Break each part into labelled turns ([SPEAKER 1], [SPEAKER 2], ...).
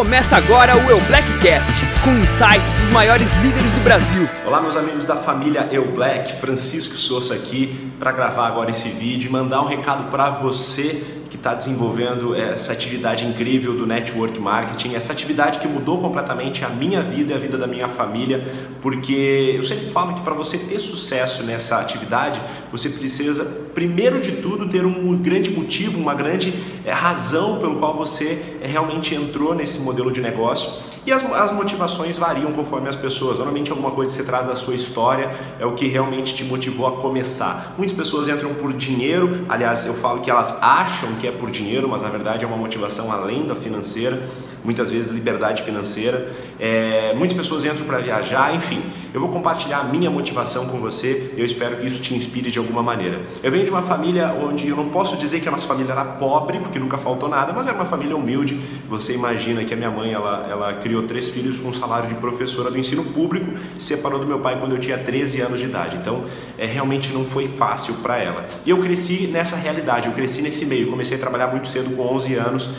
[SPEAKER 1] Começa agora o Eu Blackcast, com insights dos maiores líderes do Brasil.
[SPEAKER 2] Olá, meus amigos da família Eu Black, Francisco Souza aqui para gravar agora esse vídeo e mandar um recado para você que está desenvolvendo essa atividade incrível do network marketing, essa atividade que mudou completamente a minha vida e a vida da minha família, porque eu sempre falo que para você ter sucesso nessa atividade, você precisa, primeiro de tudo, ter um grande motivo, uma grande é, razão pelo qual você é, realmente entrou nesse modelo de negócio. E as, as motivações variam conforme as pessoas. Normalmente alguma coisa que você traz da sua história é o que realmente te motivou a começar. Muitas pessoas entram por dinheiro, aliás, eu falo que elas acham que é por dinheiro, mas na verdade é uma motivação além da financeira, muitas vezes liberdade financeira. É, muitas pessoas entram para viajar, enfim. Eu vou compartilhar a minha motivação com você eu espero que isso te inspire de alguma maneira. Eu venho de uma família onde eu não posso dizer que a nossa família era pobre, porque nunca faltou nada, mas era uma família humilde. Você imagina que a minha mãe ela, ela criou três filhos com um salário de professora do ensino público, separou do meu pai quando eu tinha 13 anos de idade. Então, é, realmente não foi fácil para ela. E eu cresci nessa realidade, eu cresci nesse meio. Comecei a trabalhar muito cedo, com 11 anos,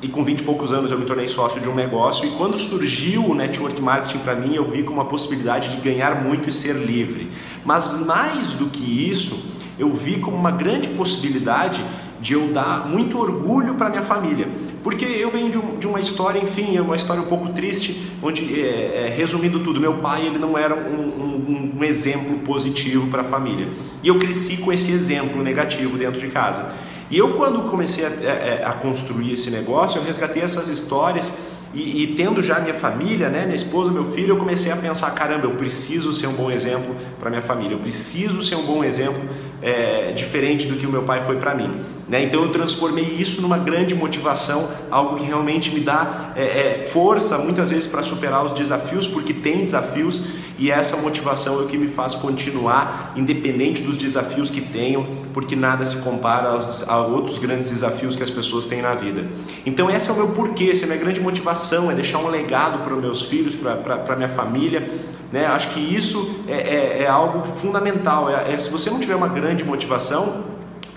[SPEAKER 2] e com 20 e poucos anos eu me tornei sócio de um negócio. E quando surgiu o network marketing para mim, eu vi como uma possibilidade de ganhar muito e ser livre. Mas mais do que isso, eu vi como uma grande possibilidade de eu dar muito orgulho para minha família. Porque eu venho de, um, de, uma história, enfim, é uma história um pouco triste, onde, é, é, resumindo tudo, meu pai ele não era um, um, um exemplo positivo para a família. E eu cresci com esse exemplo negativo dentro de casa. E eu, quando comecei a, a, é, é, a construir esse negócio, eu resgatei essas histórias e, e, tendo já minha família, né, minha esposa, meu filho, eu comecei a pensar: caramba, eu preciso ser um bom exemplo para minha família, eu preciso ser um bom exemplo é, diferente do que o meu pai foi para mim. Né? Então eu transformei isso numa grande motivação, algo que realmente me dá é, é, força muitas vezes para superar os desafios, porque tem desafios e essa motivação é o que me faz continuar, independente dos desafios que tenham, porque nada se compara aos, a outros grandes desafios que as pessoas têm na vida. Então, esse é o meu porquê, essa é a minha grande motivação: é deixar um legado para os meus filhos, para a minha família. Né? Acho que isso é, é, é algo fundamental. É, é, se você não tiver uma grande motivação,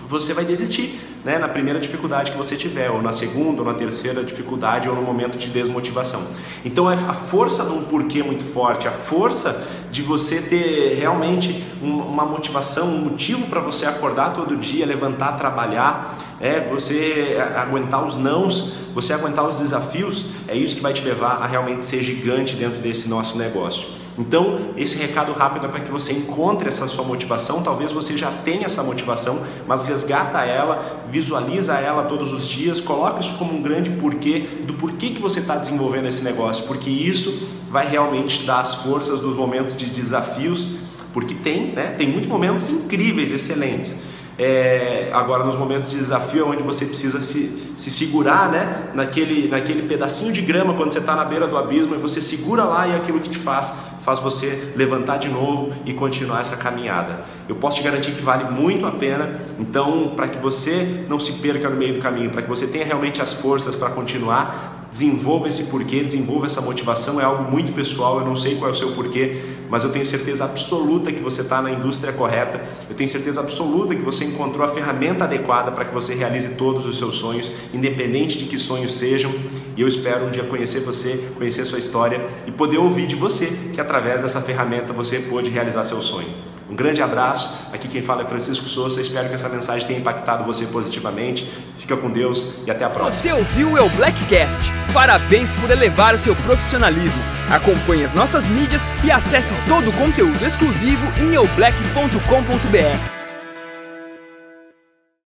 [SPEAKER 2] você vai desistir né, na primeira dificuldade que você tiver, ou na segunda, ou na terceira dificuldade, ou no momento de desmotivação. Então é a força de um porquê muito forte, a força de você ter realmente uma motivação, um motivo para você acordar todo dia, levantar, trabalhar, é você aguentar os nãos, você aguentar os desafios, é isso que vai te levar a realmente ser gigante dentro desse nosso negócio. Então, esse recado rápido é para que você encontre essa sua motivação. Talvez você já tenha essa motivação, mas resgata ela, visualiza ela todos os dias, coloca isso como um grande porquê do porquê que você está desenvolvendo esse negócio, porque isso vai realmente dar as forças dos momentos de desafios, porque tem, né? Tem muitos momentos incríveis, excelentes. É, agora nos momentos de desafio é onde você precisa se, se segurar né? naquele, naquele pedacinho de grama quando você está na beira do abismo e você segura lá e é aquilo que te faz faz você levantar de novo e continuar essa caminhada. Eu posso te garantir que vale muito a pena. Então, para que você não se perca no meio do caminho, para que você tenha realmente as forças para continuar, desenvolva esse porquê, desenvolva essa motivação, é algo muito pessoal, eu não sei qual é o seu porquê, mas eu tenho certeza absoluta que você está na indústria correta, eu tenho certeza absoluta que você encontrou a ferramenta adequada para que você realize todos os seus sonhos, independente de que sonhos sejam, e eu espero um dia conhecer você, conhecer sua história e poder ouvir de você que através dessa ferramenta você pôde realizar seu sonho. Um grande abraço. Aqui quem fala é Francisco Souza. Espero que essa mensagem tenha impactado você positivamente. Fica com Deus e até a próxima.
[SPEAKER 1] Você ouviu o Blackcast? Parabéns por elevar o seu profissionalismo. Acompanhe as nossas mídias e acesse todo o conteúdo exclusivo em eublack.com.br.